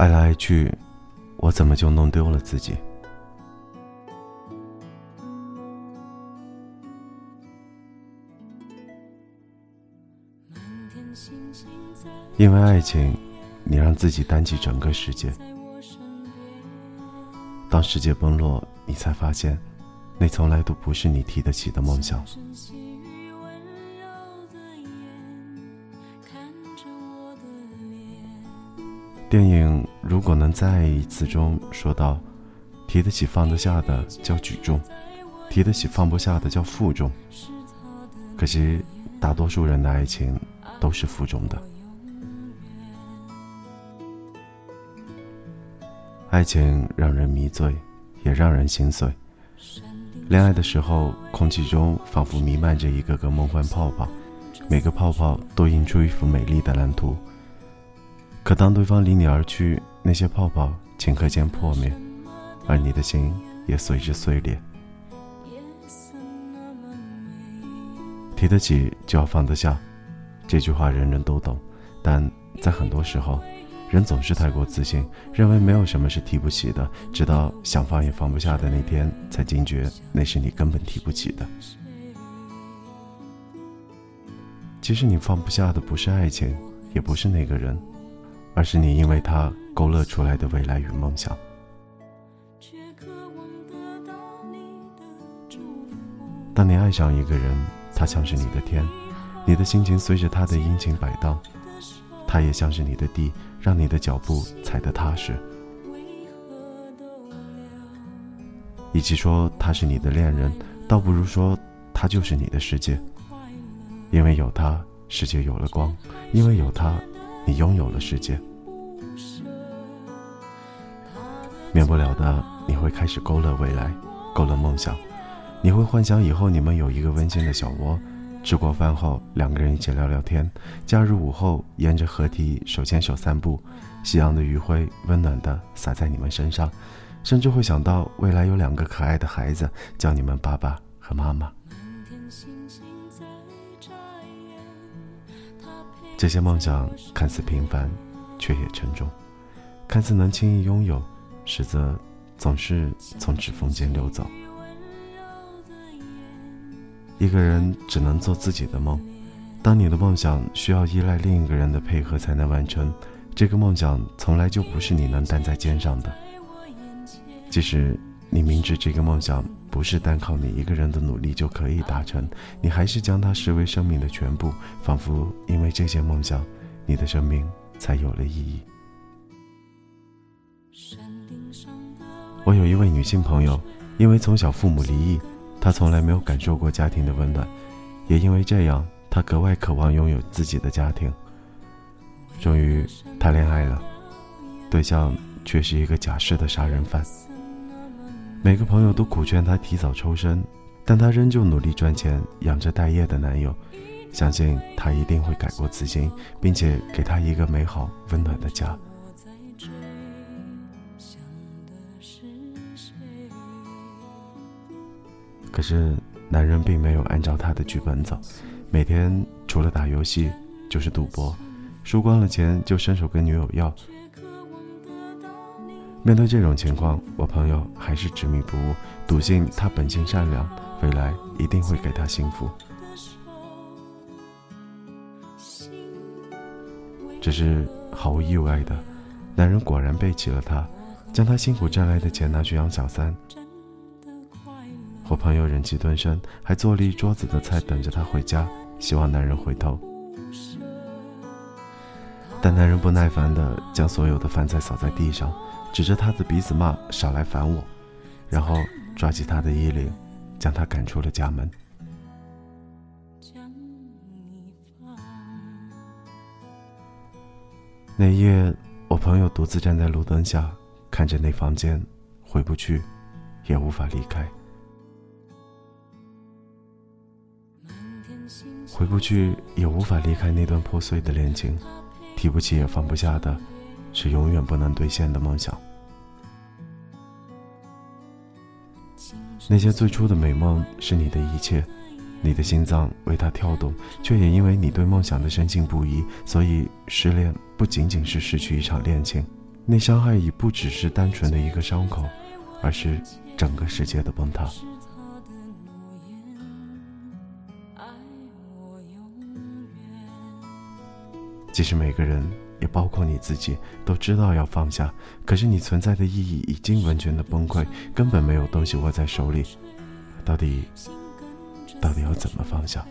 爱来爱去，我怎么就弄丢了自己？因为爱情，你让自己担起整个世界。当世界崩落，你才发现，那从来都不是你提得起的梦想。电影《如果能再爱一次》中说到，提得起放得下的叫举重，提得起放不下的叫负重。可惜，大多数人的爱情都是负重的。爱情让人迷醉，也让人心碎。恋爱的时候，空气中仿佛弥漫着一个个梦幻泡泡，每个泡泡都映出一幅美丽的蓝图。可当对方离你而去，那些泡泡顷刻间破灭，而你的心也随之碎裂。提得起就要放得下，这句话人人都懂，但在很多时候，人总是太过自信，认为没有什么是提不起的，直到想放也放不下的那天，才惊觉那是你根本提不起的。其实你放不下的不是爱情，也不是那个人。而是你因为他勾勒出来的未来与梦想。当你爱上一个人，他像是你的天，你的心情随着他的阴晴摆荡；他也像是你的地，让你的脚步踩得踏实。与其说他是你的恋人，倒不如说他就是你的世界。因为有他，世界有了光；因为有他。你拥有了世界，免不了的，你会开始勾勒未来，勾勒梦想。你会幻想以后你们有一个温馨的小窝，吃过饭后两个人一起聊聊天，假日午后沿着河堤手牵手散步，夕阳的余晖温暖的洒在你们身上，甚至会想到未来有两个可爱的孩子，叫你们爸爸和妈妈。这些梦想看似平凡，却也沉重；看似能轻易拥有，实则总是从指缝间溜走。一个人只能做自己的梦。当你的梦想需要依赖另一个人的配合才能完成，这个梦想从来就不是你能担在肩上的。即使你明知这个梦想，不是单靠你一个人的努力就可以达成，你还是将它视为生命的全部，仿佛因为这些梦想，你的生命才有了意义。我有一位女性朋友，因为从小父母离异，她从来没有感受过家庭的温暖，也因为这样，她格外渴望拥有自己的家庭。终于，她恋爱了，对象却是一个假释的杀人犯。每个朋友都苦劝她提早抽身，但她仍旧努力赚钱养着待业的男友，相信他一定会改过自新，并且给她一个美好温暖的家。可是男人并没有按照他的剧本走，每天除了打游戏就是赌博，输光了钱就伸手跟女友要。面对这种情况，我朋友还是执迷不悟，笃信他本性善良，未来一定会给他幸福。只是毫无意外的，男人果然背弃了他，将他辛苦挣来的钱拿去养小三。我朋友忍气吞声，还做了一桌子的菜等着他回家，希望男人回头。但男人不耐烦的将所有的饭菜扫在地上。指着他的鼻子骂：“少来烦我！”然后抓起他的衣领，将他赶出了家门。那夜，我朋友独自站在路灯下，看着那房间，回不去，也无法离开。回不去，也无法离开那段破碎的恋情，提不起也放不下的。是永远不能兑现的梦想。那些最初的美梦是你的一切，你的心脏为它跳动，却也因为你对梦想的深信不疑，所以失恋不仅仅是失去一场恋情，那伤害已不只是单纯的一个伤口，而是整个世界的崩塌。其实每个人，也包括你自己，都知道要放下，可是你存在的意义已经完全的崩溃，根本没有东西握在手里。到底，到底要怎么放下？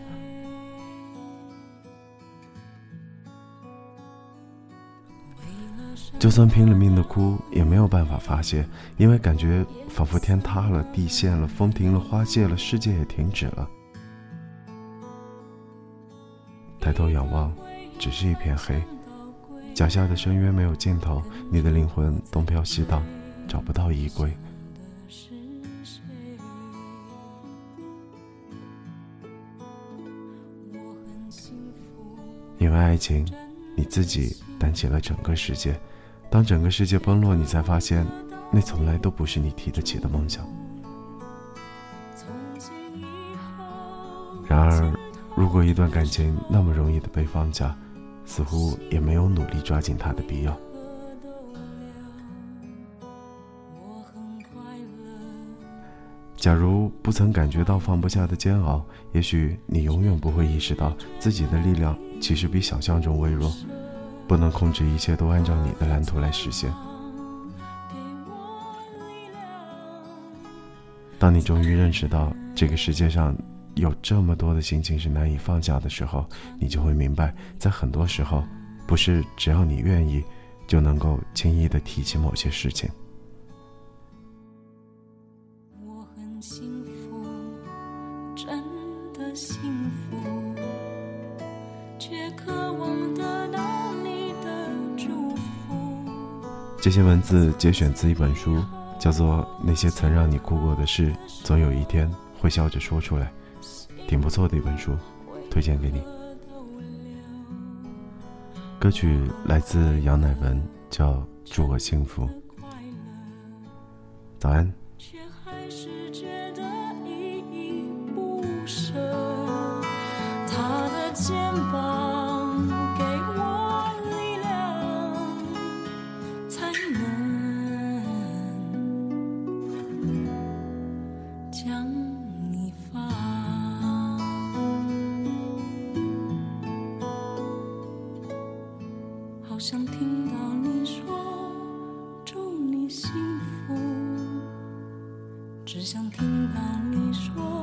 就算拼了命的哭，也没有办法发泄，因为感觉仿佛天塌了，地陷了，风停了，花谢了，世界也停止了。抬头仰望。只是一片黑，脚下的深渊没有尽头，你的灵魂东飘西荡，找不到依归。因为爱情，你自己担起了整个世界。当整个世界崩落，你才发现，那从来都不是你提得起的梦想。然而，如果一段感情那么容易的被放下，似乎也没有努力抓紧他的必要。假如不曾感觉到放不下的煎熬，也许你永远不会意识到自己的力量其实比想象中微弱，不能控制一切都按照你的蓝图来实现。当你终于认识到这个世界上，有这么多的心情是难以放下的时候，你就会明白，在很多时候，不是只要你愿意，就能够轻易的提起某些事情。我很幸福，真的幸福，却渴望得到你的祝福。这些文字节选自一本书，叫做《那些曾让你哭过的事，总有一天会笑着说出来》。挺不错的一本书，推荐给你。歌曲来自杨乃文，叫《祝我幸福》。早安。只想听到你说。